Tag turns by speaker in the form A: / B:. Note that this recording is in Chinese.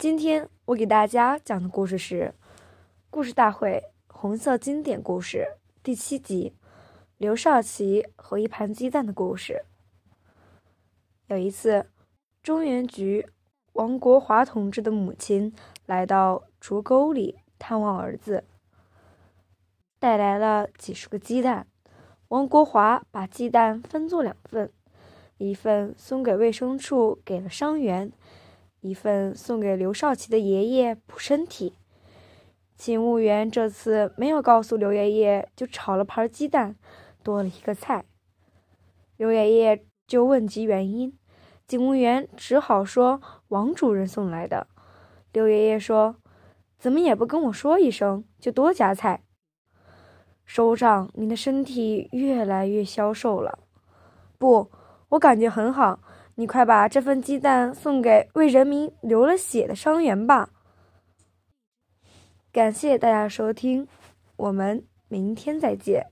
A: 今天我给大家讲的故事是《故事大会红色经典故事》第七集《刘少奇和一盘鸡蛋的故事》。有一次，中原局王国华同志的母亲来到竹沟里探望儿子，带来了几十个鸡蛋。王国华把鸡蛋分作两份，一份送给卫生处，给了伤员。一份送给刘少奇的爷爷补身体。勤务员这次没有告诉刘爷爷，就炒了盘鸡蛋，多了一个菜。刘爷爷就问及原因，警务员只好说王主任送来的。刘爷爷说：“怎么也不跟我说一声，就多加菜。”首长，您的身体越来越消瘦了。不，我感觉很好。你快把这份鸡蛋送给为人民流了血的伤员吧！感谢大家收听，我们明天再见。